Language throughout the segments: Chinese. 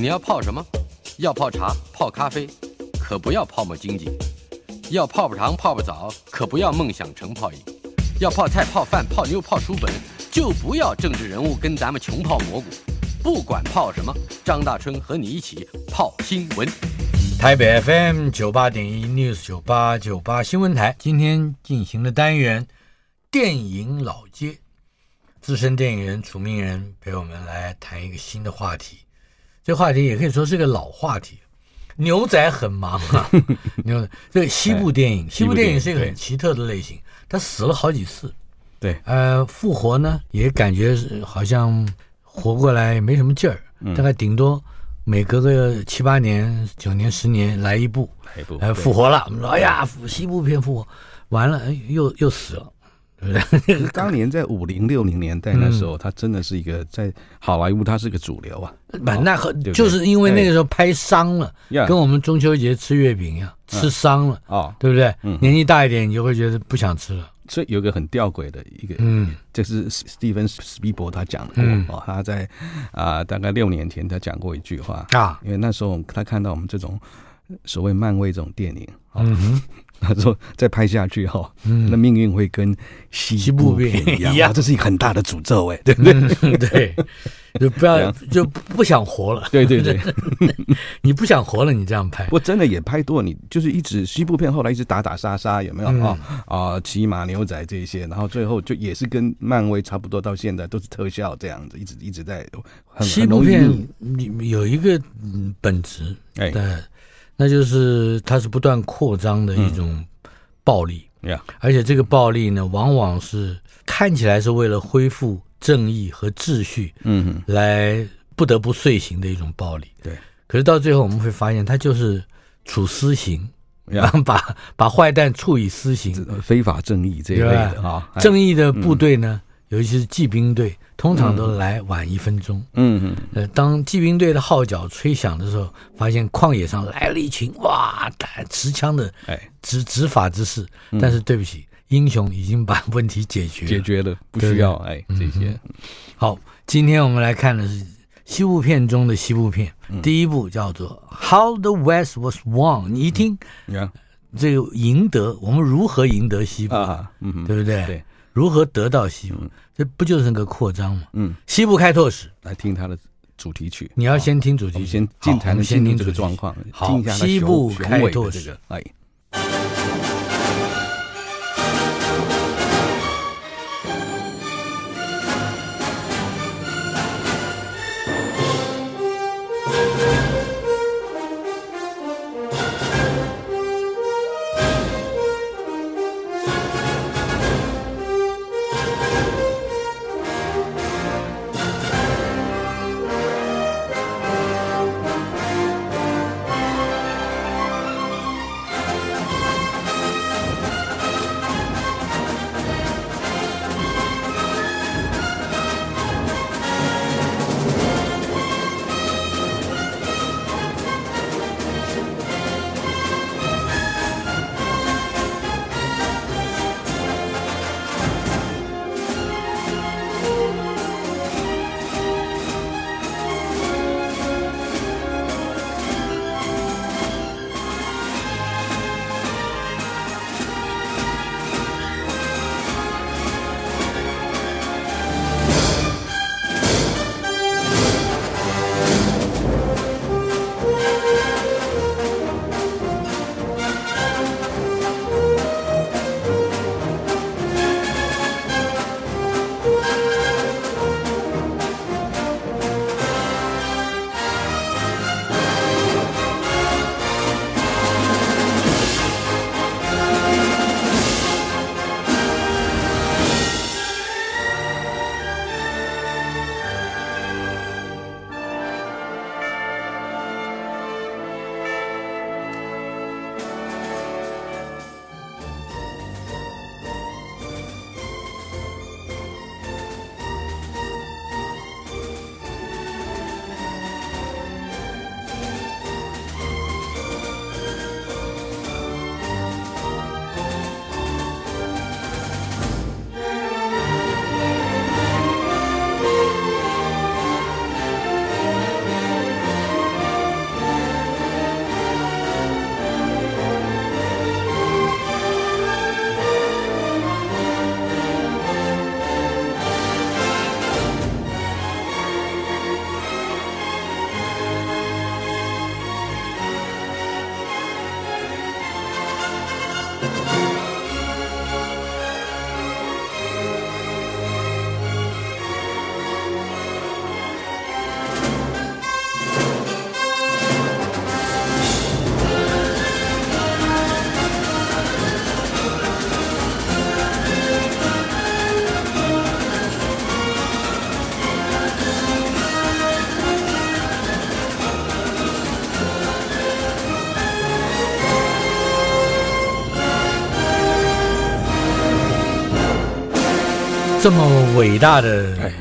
你要泡什么？要泡茶、泡咖啡，可不要泡沫经济；要泡泡糖、泡泡澡，可不要梦想成泡影；要泡菜、泡饭、泡妞、泡书本，就不要政治人物跟咱们穷泡蘑菇。不管泡什么，张大春和你一起泡新闻。台北 FM 九八点一 News 九八九八新闻台，今天进行的单元电影老街，资深电影人楚明仁陪我们来谈一个新的话题。这话题也可以说是个老话题。牛仔很忙啊，牛仔这个西部电影，西部电影是一个很奇特的类型，他死了好几次，对，呃，复活呢也感觉好像活过来没什么劲儿，大概顶多。每隔个七八年、九年、十年来一部，来一部，哎，复活了。我们说，哎呀，西部片复活，完了，哎，又又死了，对不对？当年在五零六零年代那时候，他真的是一个在好莱坞，他是个主流啊。那很就是因为那个时候拍伤了，跟我们中秋节吃月饼一样，吃伤了啊，对不对？年纪大一点，你就会觉得不想吃了。所以有个很吊诡的一个，嗯，就是史蒂芬史匹柏他讲过、嗯、哦，他在啊、呃、大概六年前他讲过一句话啊，因为那时候他看到我们这种所谓漫威这种电影，哦、嗯哼，他说再拍下去哈，嗯，那命运会跟西部片一样，一样，这是一个很大的诅咒哎，对不对？嗯、对。就不要就不想活了，对对对，你不想活了，你这样拍，我真的也拍多，你就是一直西部片，后来一直打打杀杀，有没有啊？啊，骑马牛仔这些，然后最后就也是跟漫威差不多，到现在都是特效这样子，一直一直在。西部片有一个本质，哎，对，那就是它是不断扩张的一种暴力，而且这个暴力呢，往往是看起来是为了恢复。正义和秩序，嗯，来不得不遂行的一种暴力，对。可是到最后我们会发现，它就是处私刑，然后把把坏蛋处以私刑，非法正义这一类的啊。正义的部队呢，尤其是骑兵队，通常都来晚一分钟。嗯嗯。呃，当骑兵队的号角吹响的时候，发现旷野上来了一群哇，持枪的哎执执法之士。但是对不起。英雄已经把问题解决解决了，不需要哎这些、嗯。好，今天我们来看的是西部片中的西部片，嗯、第一部叫做《How the West Was Won》。你一听，嗯、这个赢得我们如何赢得西部，啊嗯、对不对？对，如何得到西部？嗯、这不就是个扩张吗？嗯，西部开拓史，来听他的主题曲。你要先听主题曲，先进谈先听这个状况，好，西部开拓史，哎。这么伟大的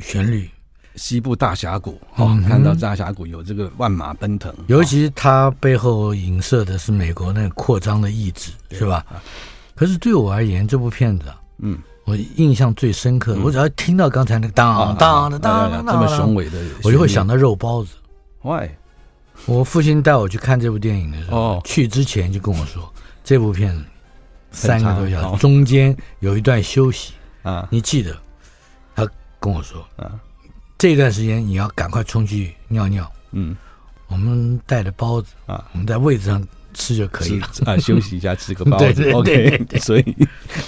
旋律，西部大峡谷，哦，嗯、看到大峡谷有这个万马奔腾，尤其它背后影射的是美国那个扩张的意志，是吧？可是对我而言，这部片子，嗯，我印象最深刻，嗯、我只要听到刚才那个当当的当当，这么雄伟的，我就会想到肉包子。Why？我父亲带我去看这部电影的时候，哦、去之前就跟我说，这部片子三个多小时，中间有一段休息啊，你记得？他跟我说啊，这段时间你要赶快冲去尿尿。嗯，我们带着包子啊，我们在位置上。吃就可以了啊，休息一下，吃个 包子。OK，所以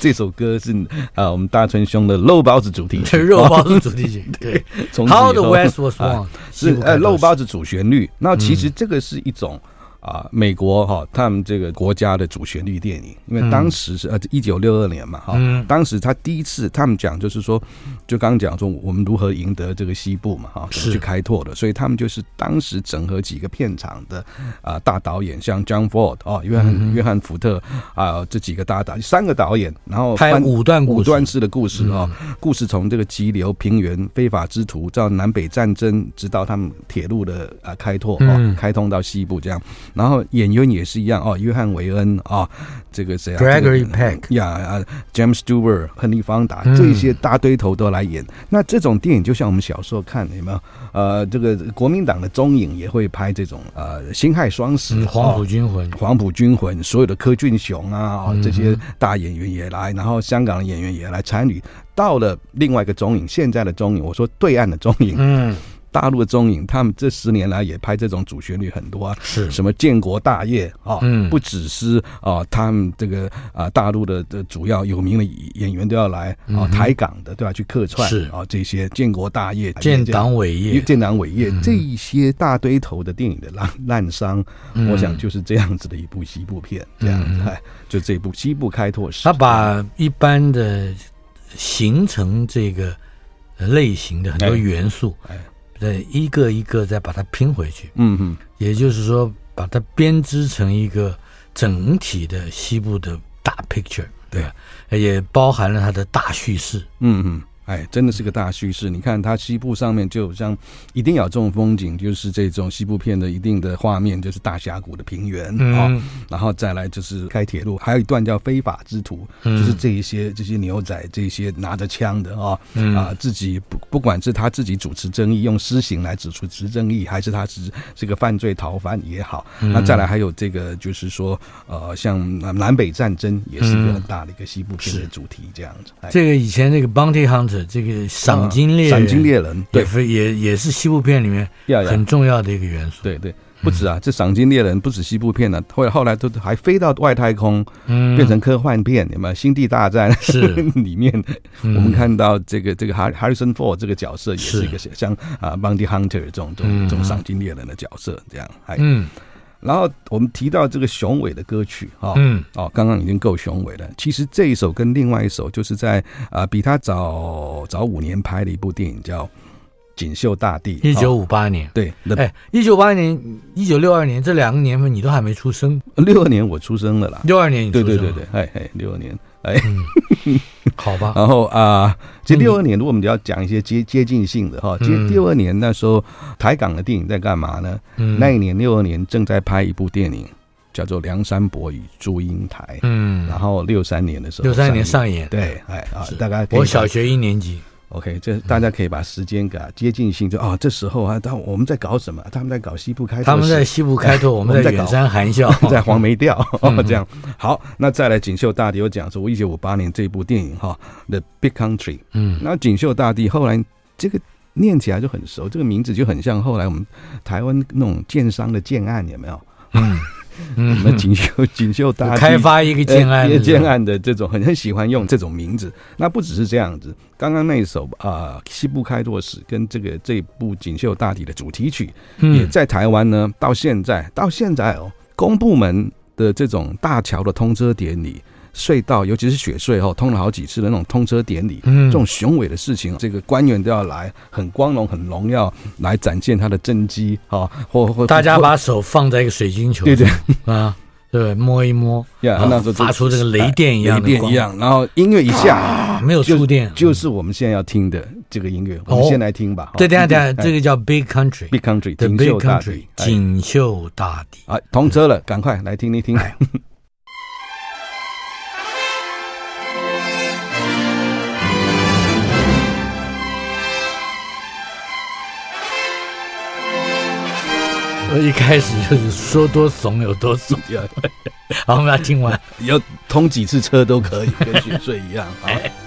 这首歌是啊，我们大春兄的肉包子主题曲，肉包子主题曲。对，How the West Was Won 是呃肉包子主旋律。那其实这个是一种。啊，美国哈，他们这个国家的主旋律电影，因为当时是呃一九六二年嘛哈，当时他第一次他们讲就是说，就刚刚讲说我们如何赢得这个西部嘛哈，是。去开拓的，所以他们就是当时整合几个片场的啊大导演，像 John Ford 哦，约翰约翰福特啊这几个大导三个导演，然后拍五段五段式的故事啊，故事从这个急流平原非法之徒到南北战争，直到他们铁路的啊开拓啊开通到西部这样。然后演员也是一样哦，约翰维恩啊，这个谁啊？Gregory Peck 呀啊，James Stewart、亨利·方达这些大堆头都来演。那这种电影就像我们小时候看的有没有？呃，这个国民党的中影也会拍这种呃辛亥双十、黄埔军魂、黄埔军魂，所有的柯俊雄啊，这些大演员也来，然后香港的演员也来参与。到了另外一个中影，现在的中影，我说对岸的中影，嗯。大陆的中影，他们这十年来也拍这种主旋律很多啊，是。什么建国大业啊，嗯，不只是啊，他们这个啊大陆的的主要有名的演员都要来啊，台港的都要去客串，是。啊，这些建国大业、建党伟业、建党伟业这一些大堆头的电影的烂烂伤，我想就是这样子的一部西部片，这样子，哎，就这部西部开拓史，他把一般的形成这个类型的很多元素，哎。对，一个一个再把它拼回去，嗯嗯，也就是说，把它编织成一个整体的西部的大 picture，对，也包含了它的大叙事，嗯哼。哎，真的是个大叙事。你看，它西部上面就像一定要这种风景，就是这种西部片的一定的画面，就是大峡谷的平原啊、嗯哦，然后再来就是开铁路，还有一段叫非法之徒，嗯、就是这一些这些牛仔，这些拿着枪的啊、哦嗯、啊，自己不不管是他自己主持正义，用私刑来指出持正义，还是他是这个犯罪逃犯也好，嗯、那再来还有这个就是说呃，像南北战争也是一个很大的一个西部片的主题，这样子。这个以前那个 Bounty Hunter。这个赏金猎人赏金猎人，对，也也是西部片里面很重要的一个元素。对对，不止啊，这赏金猎人不止西部片呢，后来后来都还飞到外太空，变成科幻片，有没有？星际大战是。里面，我们看到这个这个 Harrison Ford 这个角色也是一个像啊 Bounty Hunter 这种这种这种赏金猎人的角色，这样，嗯。然后我们提到这个雄伟的歌曲啊，嗯，哦，刚刚已经够雄伟了。其实这一首跟另外一首，就是在啊、呃、比他早早五年拍的一部电影叫《锦绣大地》，一九五八年。对，哎，一九八年、一九六二年这两个年份你都还没出生。六二年我出生了啦。六二年你出生。对对对对，哎哎，六二年。哎，嗯、好吧。然后啊，其实六二年，如果我们要讲一些接接近性的哈，其实六二年那时候台港的电影在干嘛呢？嗯，那一年六二年正在拍一部电影，叫做《梁山伯与祝英台》。嗯，然后六三年的时候，六三年上演。对，哎啊，大概我小学一年级。OK，这大家可以把时间给接近性，就哦，这时候啊，他我们在搞什么？他们在搞西部开拓，他们在西部开拓，我们在远山含笑，在黄梅调，这样。好，那再来锦绣大地，我讲说，我一九五八年这部电影哈，《The Big Country》。嗯，那锦绣大地后来这个念起来就很熟，这个名字就很像后来我们台湾那种建商的建案，有没有？嗯。嗯，那锦绣锦绣大开发一个建案，一个建案的这种很很喜欢用这种名字。那不只是这样子，刚刚那一首啊、呃《西部开拓史》跟这个这部锦绣大地的主题曲，也在台湾呢。到现在到现在哦，公部门的这种大桥的通车典礼。隧道，尤其是雪隧后通了好几次的那种通车典礼，嗯，这种雄伟的事情，这个官员都要来，很光荣、很荣耀，来展现他的政绩啊，或或大家把手放在一个水晶球，对对啊，对，摸一摸，呀，那时候发出这个雷电一样，雷电一样，然后音乐一下，没有触电，就是我们现在要听的这个音乐。我们先来听吧。对，等下等下，这个叫 Big Country，Big Country，锦绣大地，锦绣大地。啊，通车了，赶快来听一听。我一开始就是说多怂有多怂，好，我们要听完，要通几次车都可以，跟雪穗一样。啊。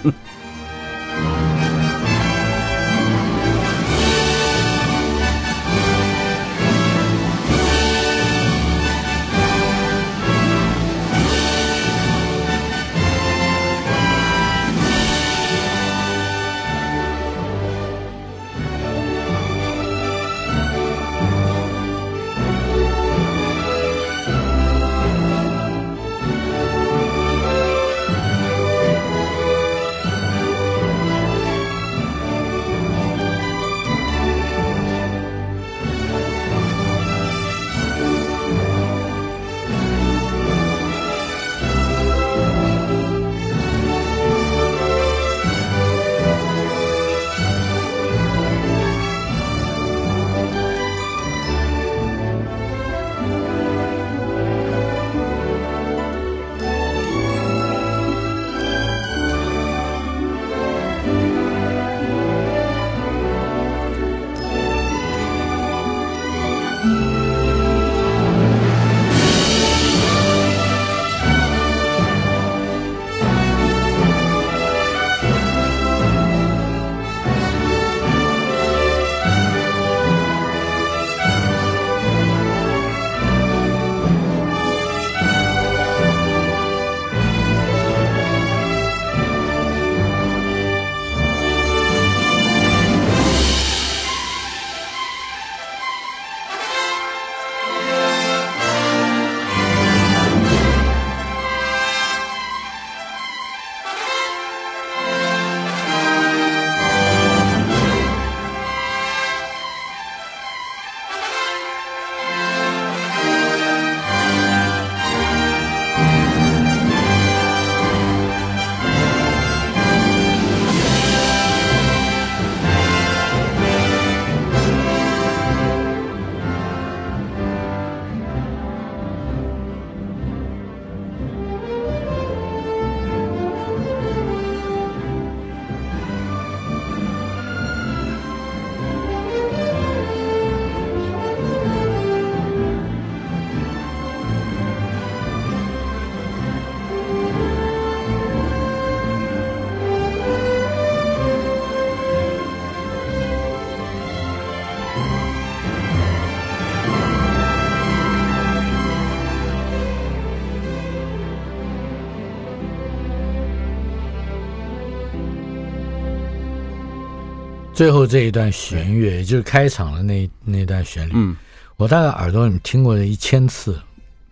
最后这一段弦乐，也就是开场的那那段旋律，嗯，我大概耳朵里听过了一千次，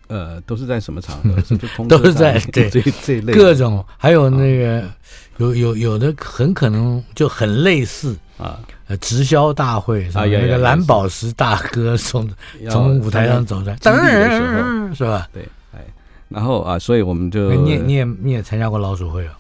呃，都是在什么场合？都是在对这这类各种，还有那个有有有的很可能就很类似啊，呃，直销大会啊，那个蓝宝石大哥从从舞台上走出来，当然是吧？对，哎，然后啊，所以我们就你也你也你也参加过老鼠会啊？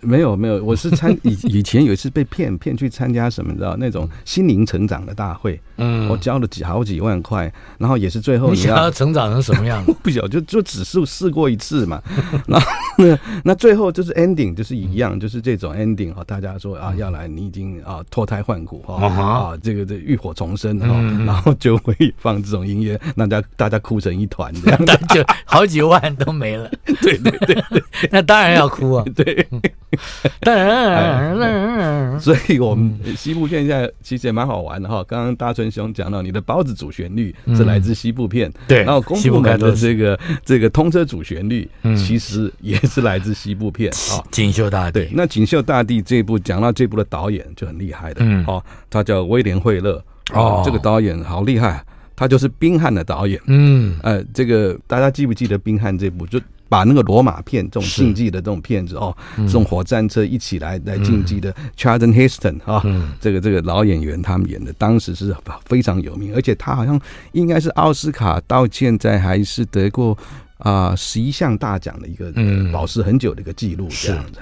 没有没有，我是参 以以前有一次被骗骗去参加什么，你知道那种心灵成长的大会，嗯，我交了几好几万块，然后也是最后你，要成长成什么样？不晓就就只是试过一次嘛，然后那那最后就是 ending 就是一样，就是这种 ending 哈，大家说啊要来，你已经啊脱胎换骨哈。啊这个这浴火重生哈，然后就会放这种音乐，大家大家哭成一团这样，就好几万都没了，对对对，那当然要哭啊，对。当然，所以我们西部片现在其实也蛮好玩的哈。刚刚大春兄讲到你的包子主旋律是来自西部片，对，然后公部门的这个这个通车主旋律，其实也是来自西部片啊。锦绣大地，那锦绣大地这部讲到这部的导演就很厉害的，哦，他叫威廉惠勒哦，这个导演好厉害，他就是冰汉的导演，嗯，呃，这个大家记不记得冰汉这部？就？把那个罗马片这种竞技的这种片子哦，这种火战车一起来来竞技的 Charlton Heston 啊，这个这个老演员他们演的，当时是非常有名，而且他好像应该是奥斯卡到现在还是得过啊十一项大奖的一个保持很久的一个记录，这样子。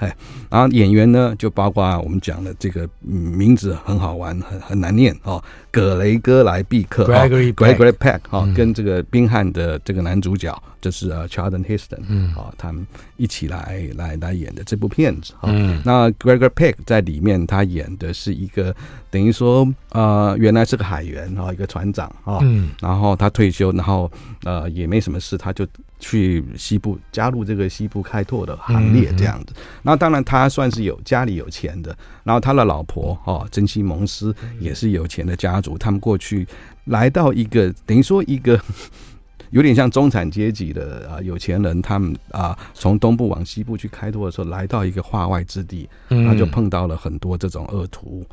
然后演员呢，就包括我们讲的这个名字很好玩，很很难念哦，葛雷戈莱毕克 Gregory Gregory Peck 哈，跟这个宾汉的这个男主角就是呃 Charlton Heston，嗯，啊，他们一起来来来演的这部片子哈。那 Gregory Peck 在里面他演的是一个等于说呃原来是个海员哈，一个船长哈，嗯，然后他退休，然后呃也没什么事，他就去西部加入这个西部开拓的行列这样子。那当然他算是有家里有钱的，然后他的老婆哈珍惜蒙斯也是有钱的家族，他们过去来到一个等于说一个 有点像中产阶级的啊有钱人，他们啊从东部往西部去开拓的时候，来到一个化外之地，他就碰到了很多这种恶徒。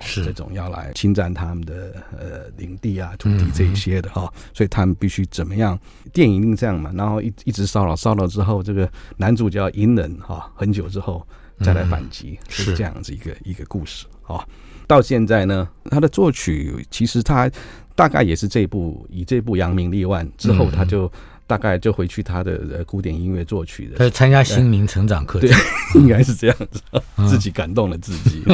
是这种要来侵占他们的呃领地啊、土地这一些的哈、哦，所以他们必须怎么样？电影一定这样嘛，然后一一直骚扰骚扰之后，这个男主角隐忍哈，很久之后再来反击，是这样子一个一个故事啊。到现在呢，他的作曲其实他大概也是这部以这部扬名立万之后，他就。大概就回去他的古典音乐作曲的，他参加心灵成长课程，对，应该是这样子，自己感动了自己，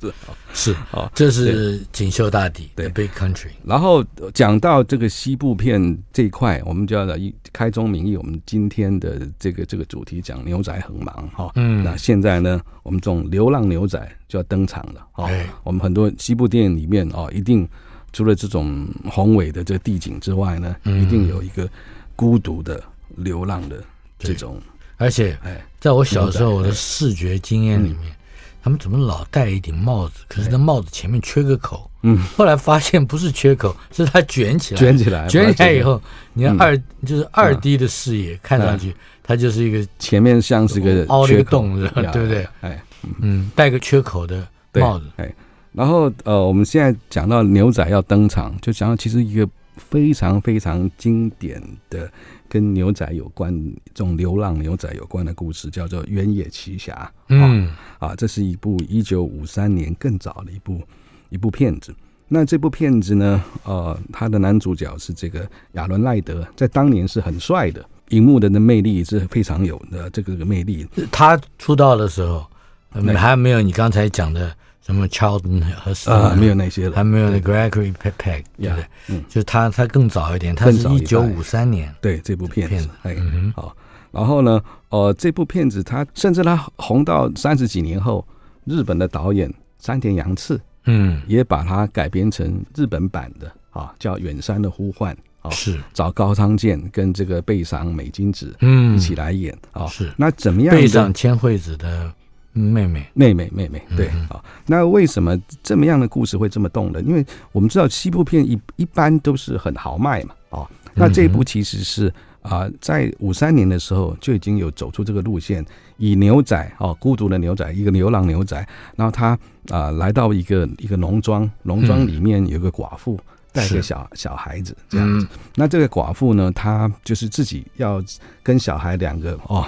是 是啊，这是锦绣大地，对，Big Country。然后讲到这个西部片这一块，我们就要来开宗明义，我们今天的这个这个主题讲牛仔很忙哈，嗯，那现在呢，我们这种流浪牛仔就要登场了啊，我们很多西部电影里面啊，一定除了这种宏伟的这个地景之外呢，一定有一个。孤独的流浪的这种，而且，在我小时候我的视觉经验里面，他们怎么老戴一顶帽子？可是那帽子前面缺个口。嗯，后来发现不是缺口，是它卷起来，卷起来，卷起来以后，你看二就是二 D 的视野看上去，它就是一个前面像是个凹了一个洞，对不对？哎，嗯，戴个缺口的帽子。哎，然后呃，我们现在讲到牛仔要登场，就讲到其实一个。非常非常经典的跟牛仔有关，这种流浪牛仔有关的故事，叫做《原野奇侠》。嗯，啊，这是一部一九五三年更早的一部一部片子。那这部片子呢，呃，他的男主角是这个亚伦赖德，在当年是很帅的，荧幕的的魅力是非常有的这个这个魅力。他出道的时候，还没有你刚才讲的。什么 Charlton 和啊，没有那些了，还没有那 Gregory Peck，对不对？嗯，就是他，他更早一点，他是一九五三年，对这部片子，哎，好，然后呢，呃，这部片子他甚至他红到三十几年后，日本的导演山田洋次，嗯，也把它改编成日本版的啊，叫《远山的呼唤》啊，是。找高仓健跟这个倍赏美津子，嗯，一起来演啊，是。那怎么样？倍赏千惠子的。妹妹，妹妹，妹妹，对啊。那为什么这么样的故事会这么动人？因为我们知道西部片一一般都是很豪迈嘛，啊，那这一部其实是啊，在五三年的时候就已经有走出这个路线，以牛仔哦，孤独的牛仔，一个流浪牛仔，然后他啊来到一个一个农庄，农庄里面有个寡妇带个小小孩子这样子。那这个寡妇呢，她就是自己要跟小孩两个哦。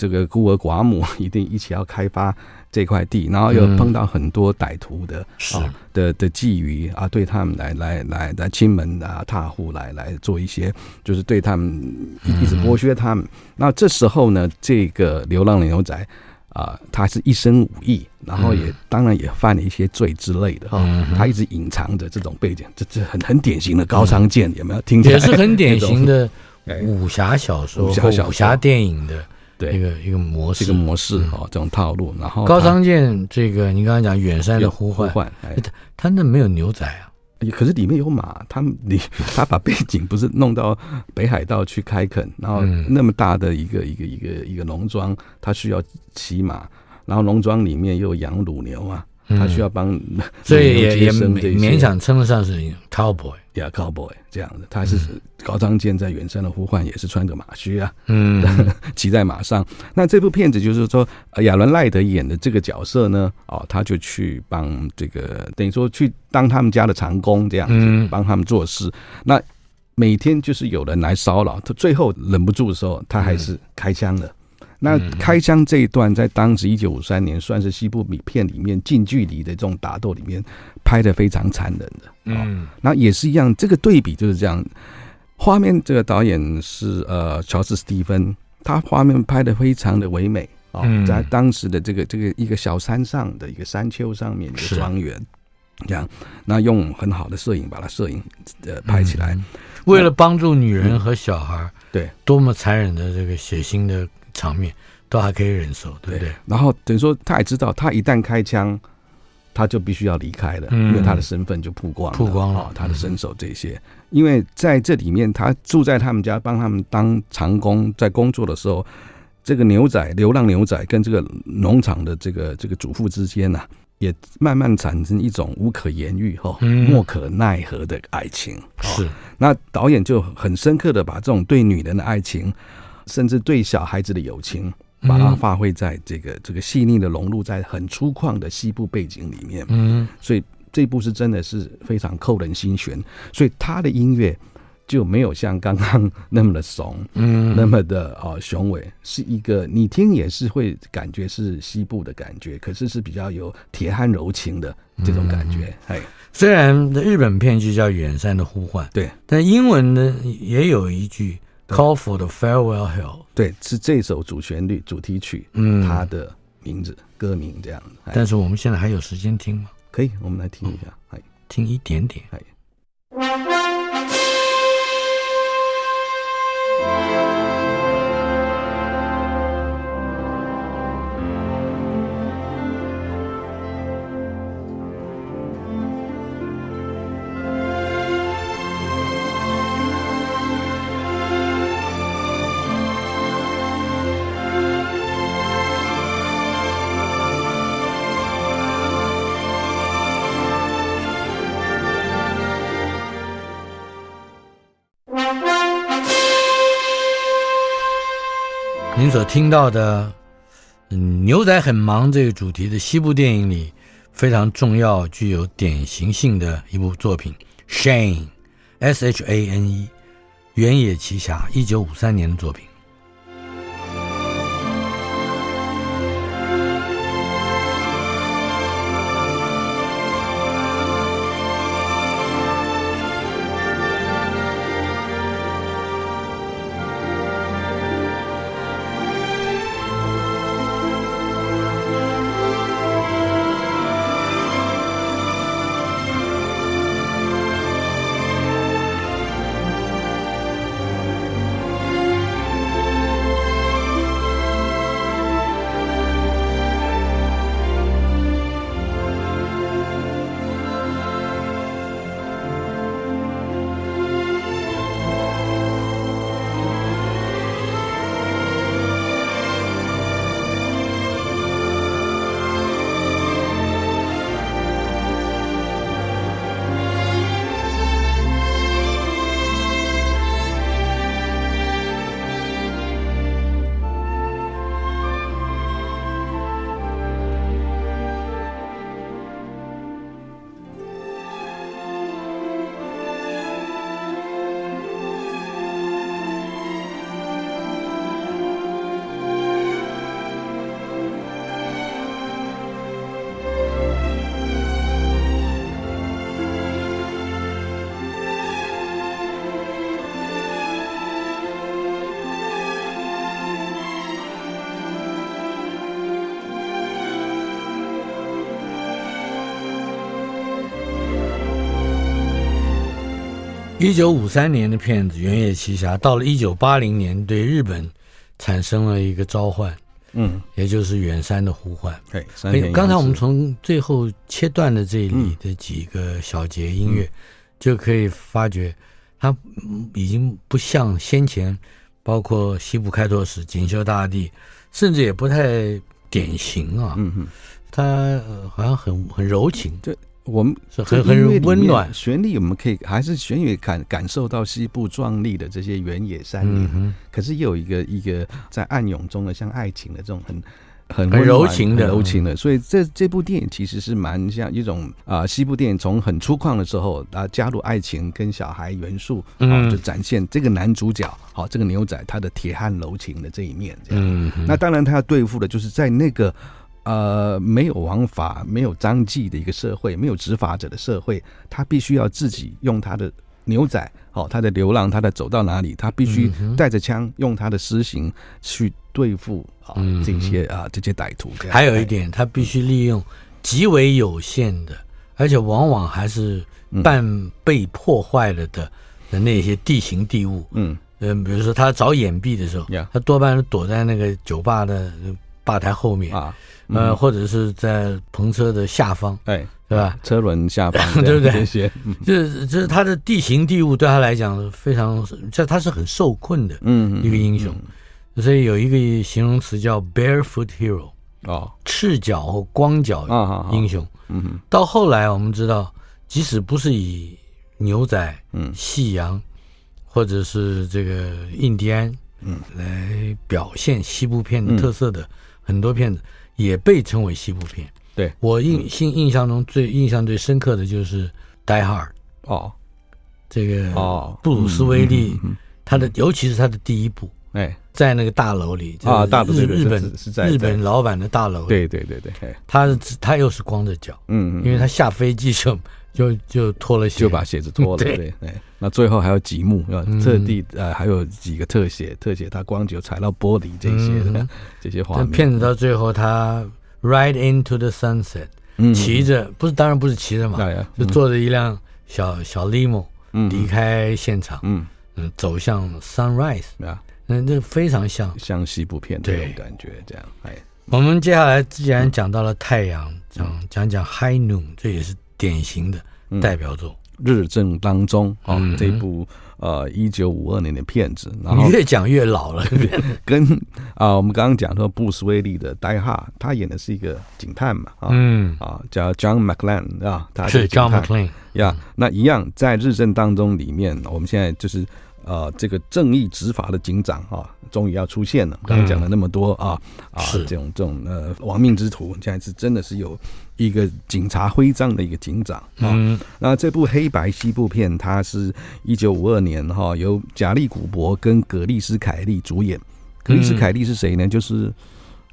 这个孤儿寡母 一定一起要开发这块地，然后又碰到很多歹徒的、嗯、啊的的觊觎啊，对他们来来来来亲门啊踏户来来做一些，就是对他们一直剥削他们。嗯、那这时候呢，这个流浪的牛仔啊，他是一身武艺，然后也、嗯、当然也犯了一些罪之类的哈，嗯、他一直隐藏着这种背景，这这很很典型的高仓健，有没有听起来？也是很典型的武侠小说、武侠电影的。对，一个一个模式，一个模式哦，这种套路。然后高仓健这个，你刚刚讲远山的呼唤，呼唤，哎，他他那没有牛仔啊，可是里面有马，他你他把背景不是弄到北海道去开垦，然后那么大的一个一个一个一个农庄，他需要骑马，然后农庄里面又养乳牛啊。他需要帮，所以也也勉强称得上是 cowboy，呀 cowboy 这样的。他是高仓健在《远山的呼唤》也是穿着马靴啊，嗯，骑在马上。那这部片子就是说，亚伦赖德演的这个角色呢，哦，他就去帮这个等于说去当他们家的长工这样子，帮他们做事。那每天就是有人来骚扰，他最后忍不住的时候，他还是开枪了。那开枪这一段，在当时一九五三年，算是西部米片里面近距离的这种打斗里面拍的非常残忍的。嗯，那也是一样，这个对比就是这样。画面这个导演是呃乔治·斯蒂芬，他画面拍的非常的唯美啊，嗯、在当时的这个这个一个小山上的一个山丘上面的庄园，这样，那用很好的摄影把它摄影呃拍起来，嗯、为了帮助女人和小孩，嗯、对，多么残忍的这个血腥的场面都还可以忍受，对不对？对，然后等于说他也知道，他一旦开枪。他就必须要离开了，因为他的身份就曝光了，曝光了，哦，他的身手这些。因为在这里面，他住在他们家，帮他们当长工，在工作的时候，这个牛仔、流浪牛仔跟这个农场的这个这个主妇之间呢，也慢慢产生一种无可言喻、哈莫可奈何的爱情。是，那导演就很深刻的把这种对女人的爱情，甚至对小孩子的友情。把它发挥在这个这个细腻的融入在很粗犷的西部背景里面，嗯，所以这部是真的是非常扣人心弦，所以他的音乐就没有像刚刚那么的怂，嗯，那么的啊雄伟，是一个你听也是会感觉是西部的感觉，可是是比较有铁汉柔情的这种感觉，哎、嗯，虽然日本片就叫《远山的呼唤》，对，但英文呢也有一句。Call for the farewell hill，对，是这首主旋律主题曲，嗯，它的名字歌名这样。但是我们现在还有时间听吗？可以，我们来听一下，哎、嗯，听一点点，哎。听到的，嗯，牛仔很忙这个主题的西部电影里非常重要、具有典型性的一部作品《Shane》，S H A N E，原野奇侠，一九五三年的作品。一九五三年的片子《原野奇侠》，到了一九八零年，对日本产生了一个召唤，嗯，也就是远山的呼唤。对，刚才我们从最后切断的这里的几个小节音乐，嗯、就可以发觉，它已经不像先前，包括西部开拓史、锦绣大地，甚至也不太典型啊。嗯哼，它好像很很柔情。对。我们是很很温暖，旋律我们可以还是旋律感感受到西部壮丽的这些原野山林，嗯、可是也有一个一个在暗涌中的像爱情的这种很很很柔情的。柔情的，所以这这部电影其实是蛮像一种啊、呃、西部电影，从很粗犷的时候啊加入爱情跟小孩元素，啊就展现这个男主角好、啊、这个牛仔他的铁汉柔情的这一面这样，嗯、那当然他要对付的就是在那个。呃，没有王法、没有章纪的一个社会，没有执法者的社会，他必须要自己用他的牛仔，哦，他的流浪，他的走到哪里，他必须带着枪，用他的私刑去对付啊这些啊这些歹徒。还有一点，他必须利用极为有限的，而且往往还是半被破坏了的的那些地形地物。嗯嗯，比如说他找掩蔽的时候，他多半是躲在那个酒吧的吧台后面啊。呃，或者是在篷车的下方，哎，对吧？车轮下方，对不对？这些，这这是他的地形地物对他来讲非常，这他是很受困的，嗯，一个英雄。所以有一个形容词叫 “barefoot hero” 哦，赤脚或光脚英雄。嗯，到后来我们知道，即使不是以牛仔、嗯，夕阳，或者是这个印第安，嗯，来表现西部片的特色的很多片子。也被称为西部片。对，我印印印象中最印象最深刻的就是《Die Hard》哦，这个哦，布鲁斯威利，他的尤其是他的第一部，哎，在那个大楼里啊，大日日本是在日本老板的大楼，对对对对，他他又是光着脚，嗯，因为他下飞机就就就脱了鞋，就 把鞋子脱了，对。对。那最后还有几幕要特地呃，还有几个特写，特写他光脚踩到玻璃这些的 这些画面。片子到最后，他 ride into the sunset，骑着不是当然不是骑着嘛，就坐着一辆小小 limo 离开现场，嗯。嗯，走向 sunrise 啊，那那非常像像西部片这种感觉，这样哎。我们接下来既然讲到了太阳，讲讲讲 High Noon，这也是典型的代表作。日正当中啊，这部呃一九五二年的片子，然后越讲越老了。跟啊、呃，我们刚刚讲说布斯威利的《Die Hard》，他演的是一个警探嘛，啊、嗯啊，叫 John McClane 啊，他是 John McClane 呀。那一样在日正当中里面，我们现在就是呃这个正义执法的警长啊，终于要出现了。刚刚讲了那么多啊、嗯、啊，这种这种呃亡命之徒，现在是真的是有。一个警察徽章的一个警长啊，嗯、那这部黑白西部片，它是一九五二年哈，由贾利古伯跟葛丽斯凯利主演。葛丽斯凯利是谁呢？就是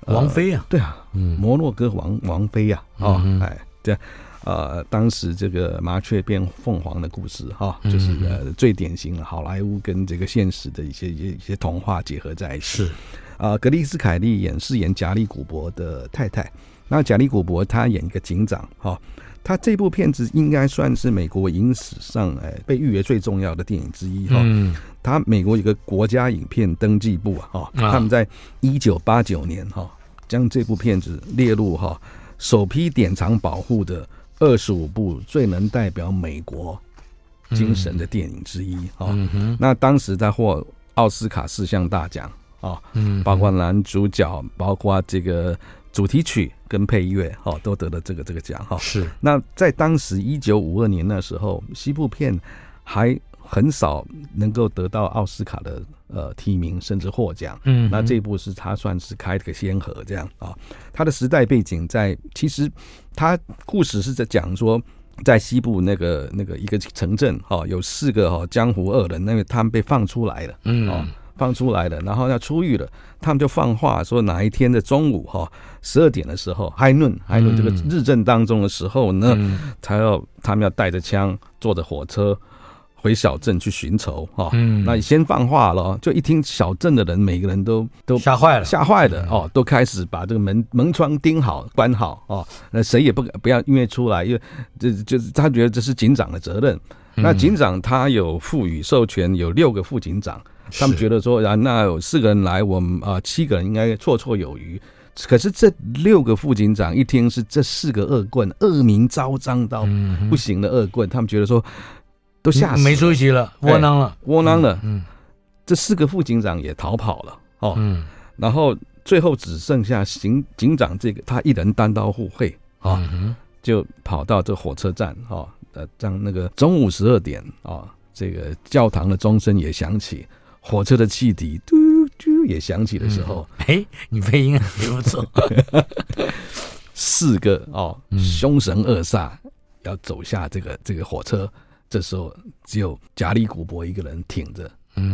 王菲啊，对啊，摩洛哥王王菲啊，啊，哎，对，呃，当时这个麻雀变凤凰的故事哈，就是呃最典型的好莱坞跟这个现实的一些一些童话结合在一起。是啊，葛丽斯凯利演饰演贾利古伯的太太。那贾利古伯他演一个警长，哈，他这部片子应该算是美国影史上哎被誉为最重要的电影之一，哈。嗯。他美国有个国家影片登记部啊，哈，他们在一九八九年哈将这部片子列入哈首批典藏保护的二十五部最能代表美国精神的电影之一，啊。嗯。那当时他获奥斯卡四项大奖啊，嗯，包括男主角，包括这个。主题曲跟配乐，哦，都得了这个这个奖，哈。是。那在当时一九五二年那时候，西部片还很少能够得到奥斯卡的呃提名，甚至获奖。嗯。那这部是他算是开了个先河，这样啊。他的时代背景在，其实他故事是在讲说，在西部那个那个一个城镇，哈，有四个哈江湖恶人，那个他们被放出来了，嗯。哦放出来了，然后要出狱了，他们就放话说哪一天的中午哈十二点的时候，high noon，high noon 这个日正当中的时候呢，才要他们要带着枪坐着火车回小镇去寻仇哈。嗯，那你先放话了，就一听小镇的人每个人都都吓坏了，吓坏了哦，都开始把这个门门窗钉好关好哦，那谁也不敢不要因为出来，因为这就是他觉得这是警长的责任。那警长他有赋予授权，有六个副警长。他们觉得说啊，那有四个人来，我们啊七个人应该绰绰有余。可是这六个副警长一听是这四个恶棍，恶名昭彰到不行的恶棍，他们觉得说都吓死了，没出息了，窝囊了，窝囊了。嗯，这四个副警长也逃跑了哦。嗯，然后最后只剩下刑警长这个，他一人单刀赴会啊，就跑到这火车站啊，呃，让那个中午十二点啊，这个教堂的钟声也响起。火车的汽笛嘟嘟也响起的时候，哎、嗯，你配音还不错。四个哦，凶神恶煞要走下这个这个火车，这时候只有贾里古伯一个人挺着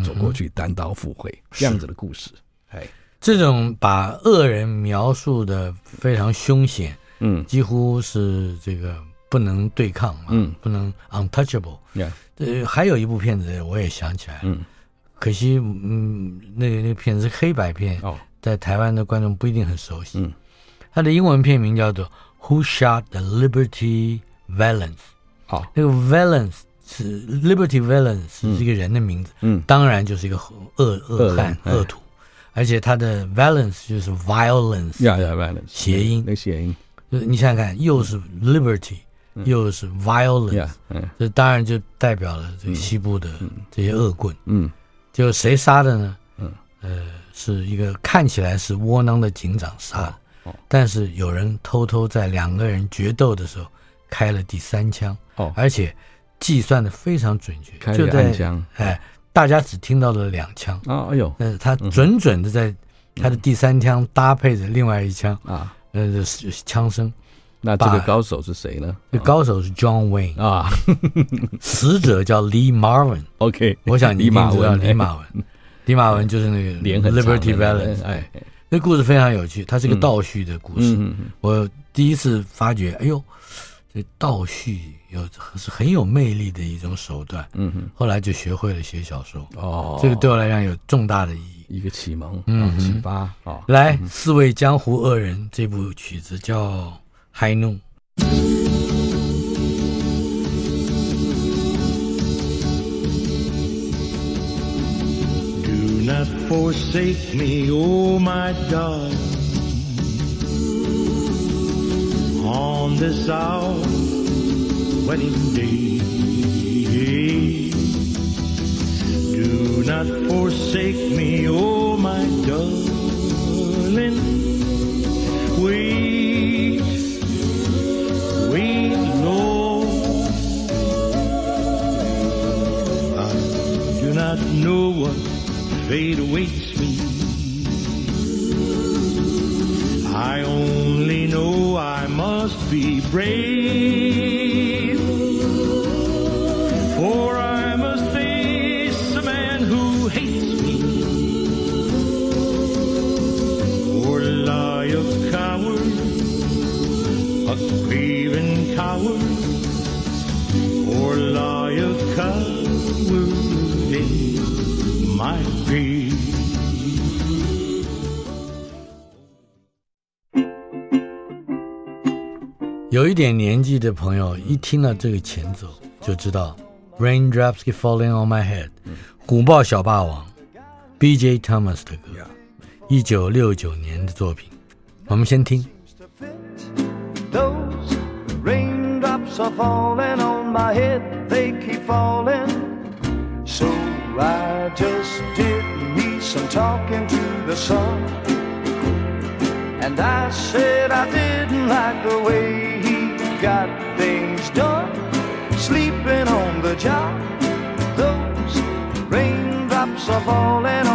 走过去，单刀赴会，嗯、这样子的故事。哎，这种把恶人描述的非常凶险，嗯，几乎是这个不能对抗嘛，嗯，不能 untouchable。呃，还有一部片子我也想起来，嗯，可惜，嗯，那个那个片子是黑白片，哦，在台湾的观众不一定很熟悉，嗯，它的英文片名叫做《Who Shot the Liberty Valance》，好，那个 Valence 是 Liberty Valence 是一个人的名字，嗯，当然就是一个恶恶汉恶徒，而且他的 Valence 就是 Violence，Yeah，Yeah，Violence，谐音，那谐音，就是你想想看，又是 Liberty。又是 violence，嗯这当然就代表了这个西部的这些恶棍。嗯，就谁杀的呢？嗯，呃，是一个看起来是窝囊的警长杀的，但是有人偷偷在两个人决斗的时候开了第三枪。哦，而且计算的非常准确，开就在哎，大家只听到了两枪。啊，哎呦，但是他准准的在他的第三枪搭配着另外一枪啊，呃，枪声。那这个高手是谁呢？这高手是 John Wayne 啊，死者叫 Lee Marvin。OK，我想你一定知道李马文。李马文就是那个 Liberty Valance。哎，那故事非常有趣，它是个倒叙的故事。我第一次发觉，哎呦，这倒叙有是很有魅力的一种手段。嗯哼，后来就学会了写小说。哦，这个对我来讲有重大的意义，一个启蒙，嗯，启发。哦，来，四位江湖恶人这部曲子叫。High Noon。Do not forsake me, oh my darling, on this our wedding day. Do not forsake me, oh my darling. We know I do not know what fate awaits me. I only I must be brave, for I must face a man who hates me, or lie a coward, a grieving coward, or lie a coward. 有一点年纪的朋友一听到这个前奏，就知道 Raindrops Keep Falling on My Head，虎豹小霸王 B.J. Thomas 的歌，一九六九年的作品。我们先听。Those raindrops are falling on my head, they keep falling, so I just did me some talking to the sun. And I said I didn't like the way got things done. Sleeping on the job, those raindrops are falling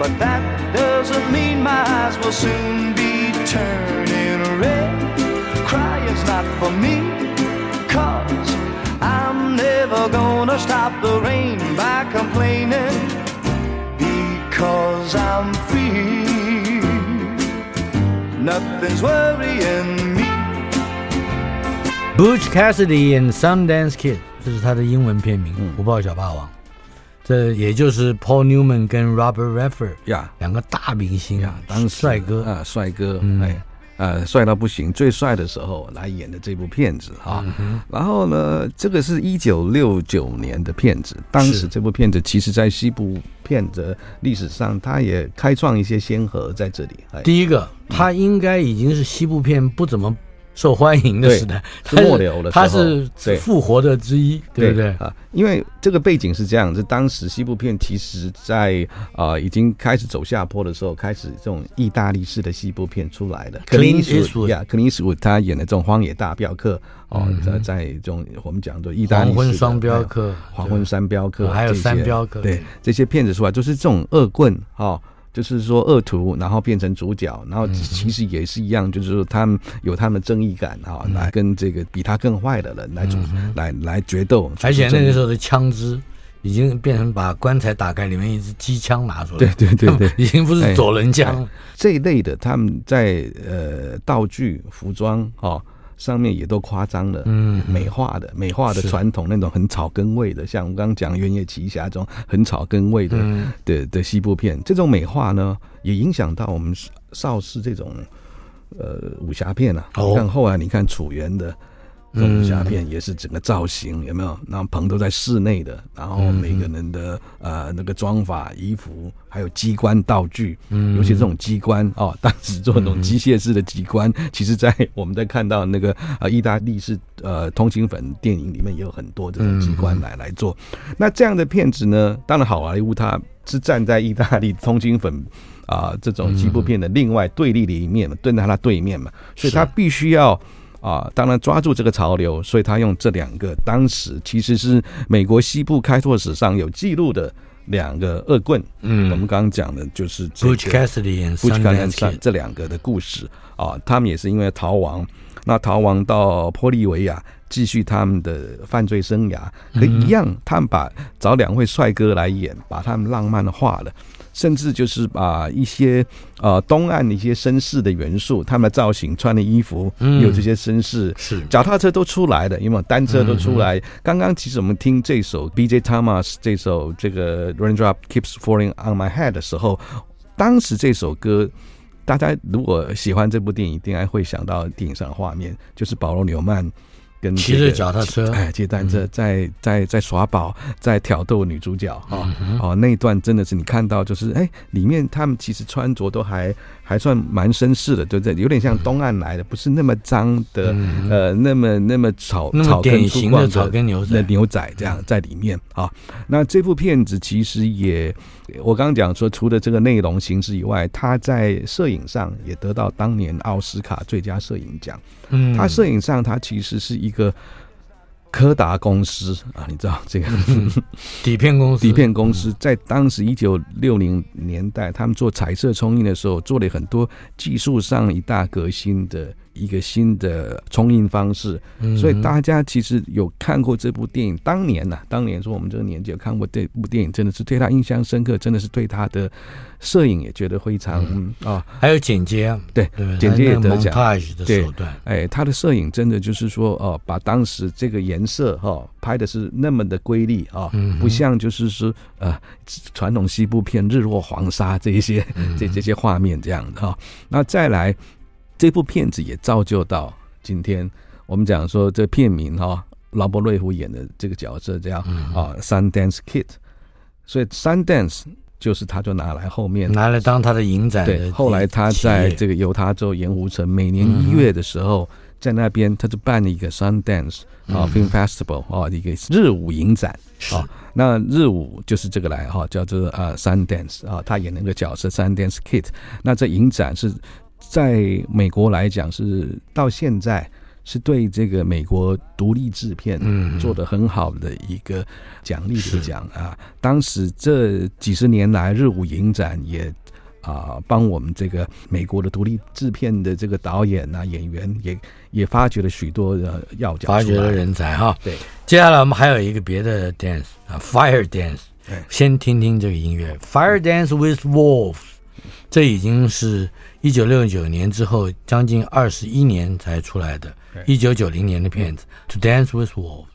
but that doesn't mean my eyes will soon be turning red. Crying's not for me, cause I'm never gonna stop the rain by complaining because I'm free. Nothing's worrying me. Butch Cassidy and Sundance Kid，这是他的英文片名，《虎豹小霸王》。 这也就是 Paul Newman 跟 Robert Redford 呀，两个大明星啊，当帅哥啊，帅哥，哎。呃，帅到不行，最帅的时候来演的这部片子哈。嗯、然后呢，这个是一九六九年的片子，当时这部片子其实在西部片的历史上，它也开创一些先河在这里。第一个，它应该已经是西部片不怎么受欢迎的时代，是末流的时候，他是复活的之一，对，对不对啊？因为这个背景是这样，是当时西部片其实在啊、呃、已经开始走下坡的时候，开始这种意大利式的西部片出来的。Clint Eastwood，Clint Eastwood 他演的这种《荒野大镖客》哦，在在这种我们讲的意大利式的黄昏双镖客、黄昏三镖客，还有三镖客，对这些片子出来，就是这种恶棍哦。就是说恶徒，然后变成主角，然后其实也是一样，就是说他们有他们的正义感啊，来跟这个比他更坏的人来主来来决斗。而且那个时候的枪支已经变成把棺材打开，里面一支机枪拿出来，对对对对，已经不是左轮枪这一类的。他们在呃道具、服装啊。上面也都夸张了，嗯，美化的美化的传统那种很草根味的，像我刚刚讲《原野奇侠》这种很草根味的的的西部片，这种美化呢，也影响到我们邵氏这种呃武侠片啊。你看后来你看楚原的。这种武侠片也是整个造型有没有？那棚都在室内的，然后每个人的呃那个装法、衣服，还有机关道具，嗯，尤其这种机关哦，当时做那种机械式的机关，其实在我们在看到那个呃意大利式呃通勤粉电影里面也有很多这种机关来来做。那这样的片子呢，当然好莱坞它是站在意大利通勤粉啊这种西部片的另外对立的一面嘛，蹲在它对面嘛，所以它必须要。啊，当然抓住这个潮流，所以他用这两个当时其实是美国西部开拓史上有记录的两个恶棍。嗯，我们刚刚讲的就是这个 Butch Cassidy 和 Sundance 这两个的故事啊，他们也是因为逃亡，那逃亡到玻利维亚继续他们的犯罪生涯，可一样，他们把找两位帅哥来演，把他们浪漫化了。甚至就是把一些呃东岸的一些绅士的元素，他们的造型、穿的衣服，有这些绅士，是脚踏车都出来的，因为单车都出来。刚刚其实我们听这首 B.J. Thomas 这首这个 Raindrop Keeps Falling on My Head 的时候，当时这首歌，大家如果喜欢这部电影，应该会想到电影上的画面，就是保罗纽曼。跟骑着脚踏车，哎，骑单车在在在耍宝，在挑逗女主角啊，哦，那一段真的是你看到，就是哎，里面他们其实穿着都还还算蛮绅士的，对不对？有点像东岸来的，不是那么脏的，呃，那么那么草草根粗犷的草根牛仔牛仔这样在里面啊。那这部片子其实也，我刚刚讲说，除了这个内容形式以外，他在摄影上也得到当年奥斯卡最佳摄影奖。嗯，他摄影上，他其实是一个柯达公司啊，你知道这个 底片公司，底片公司在当时一九六零年代，他们做彩色冲印的时候，做了很多技术上一大革新的。一个新的冲印方式，所以大家其实有看过这部电影。当年呢、啊，当年说我们这个年纪有看过这部电影，真的是对他印象深刻，真的是对他的摄影也觉得非常啊。还有剪接啊，对，剪接也得奖。对，哎，他的摄影真的就是说哦，把当时这个颜色哈拍的是那么的瑰丽啊，不像就是说呃传统西部片日落黄沙这一些这这些画面这样的哈。那再来。这部片子也造就到今天，我们讲说这片名哈，劳勃瑞虎演的这个角色叫啊 Sundance Kid，所以 Sundance 就是他就拿来后面拿来当他的影展。对，后来他在这个犹他州盐湖城，每年一月的时候，在那边他就办了一个 Sundance 啊 Film Festival 啊一个日舞影展啊。那日舞就是这个来哈，叫做啊 Sundance 啊，他演那个角色 Sundance Kid。那这影展是。在美国来讲，是到现在是对这个美国独立制片做的很好的一个奖励的奖啊。当时这几十年来，日舞影展也啊帮我们这个美国的独立制片的这个导演啊演员也也发掘了许多的要角，发掘了人才哈。对，接下来我们还有一个别的 dance 啊，Fire Dance。先听听这个音乐，Fire Dance with Wolves。这已经是一九六九年之后将近二十一年才出来的，一九九零年的片子《To Dance with Wolves》。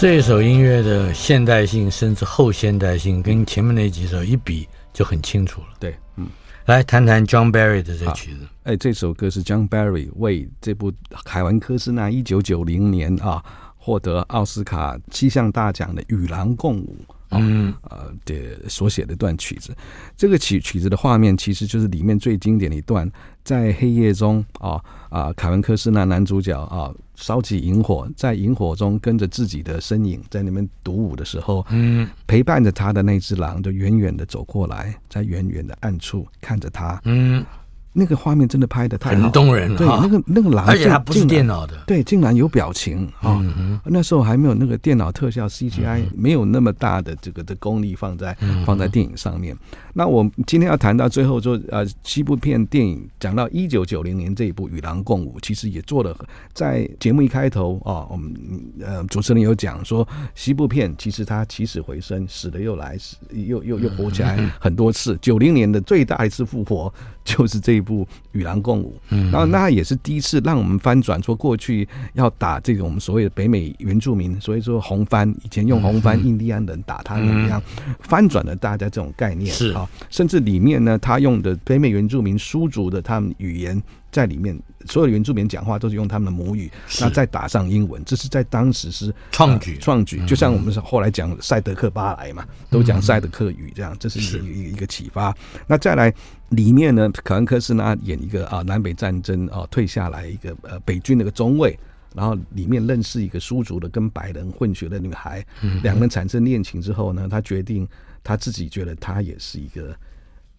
这一首音乐的现代性甚至后现代性，跟前面那几首一比就很清楚了。对，嗯，来谈谈 John Barry 的这曲子。哎，这首歌是 John Barry 为这部凯文科斯纳一九九零年啊获得奥斯卡气象大奖的《与狼共舞》。嗯，呃的所写的一段曲子，这个曲曲子的画面其实就是里面最经典的一段，在黑夜中啊啊，凯文科斯纳男主角啊烧起萤火，在萤火中跟着自己的身影在那边独舞的时候，嗯，陪伴着他的那只狼就远远的走过来，在远远的暗处看着他，嗯。那个画面真的拍的太好很动人了，对，那个那个狼，而且它不是电脑的，对，竟然有表情啊！嗯、那时候还没有那个电脑特效 CGI，没有那么大的这个的功力放在放在电影上面。那我今天要谈到最后就，呃，西部片电影讲到一九九零年这一部《与狼共舞》，其实也做了。在节目一开头啊，我们呃主持人有讲说，西部片其实它起死回生，死了又来，死又又又活起来很多次。九零年的最大一次复活。就是这一部《与狼共舞》，嗯，然后那也是第一次让我们翻转，说过去要打这种我们所谓的北美原住民，所以说红番以前用红番印第安人打他们一样，翻转了大家这种概念是。啊，甚至里面呢，他用的北美原住民苏族的他们语言。在里面，所有的原住民讲话都是用他们的母语，那再打上英文，这是在当时是创举，创举。就像我们是后来讲赛德克巴莱嘛，都讲赛德克语，这样，这是一个一个启发。那再来里面呢，可恩科斯纳演一个啊南北战争啊退下来一个呃北军的一个中尉，然后里面认识一个苏族的跟白人混血的女孩，两个人产生恋情之后呢，他决定他自己觉得他也是一个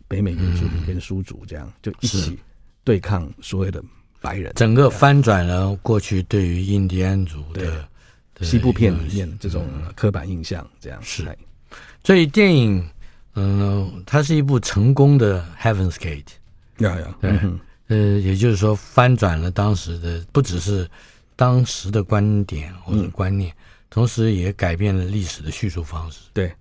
北美原住民跟苏族这样就一起。对抗所谓的白人，整个翻转了过去对于印第安族的西部片里面这种刻板印象，这样。是。所以电影，嗯，它是一部成功的 Heaven's Gate，呀呀，对，呃，也就是说翻转了当时的不只是当时的观点或者观念，同时也改变了历史的叙述方式。对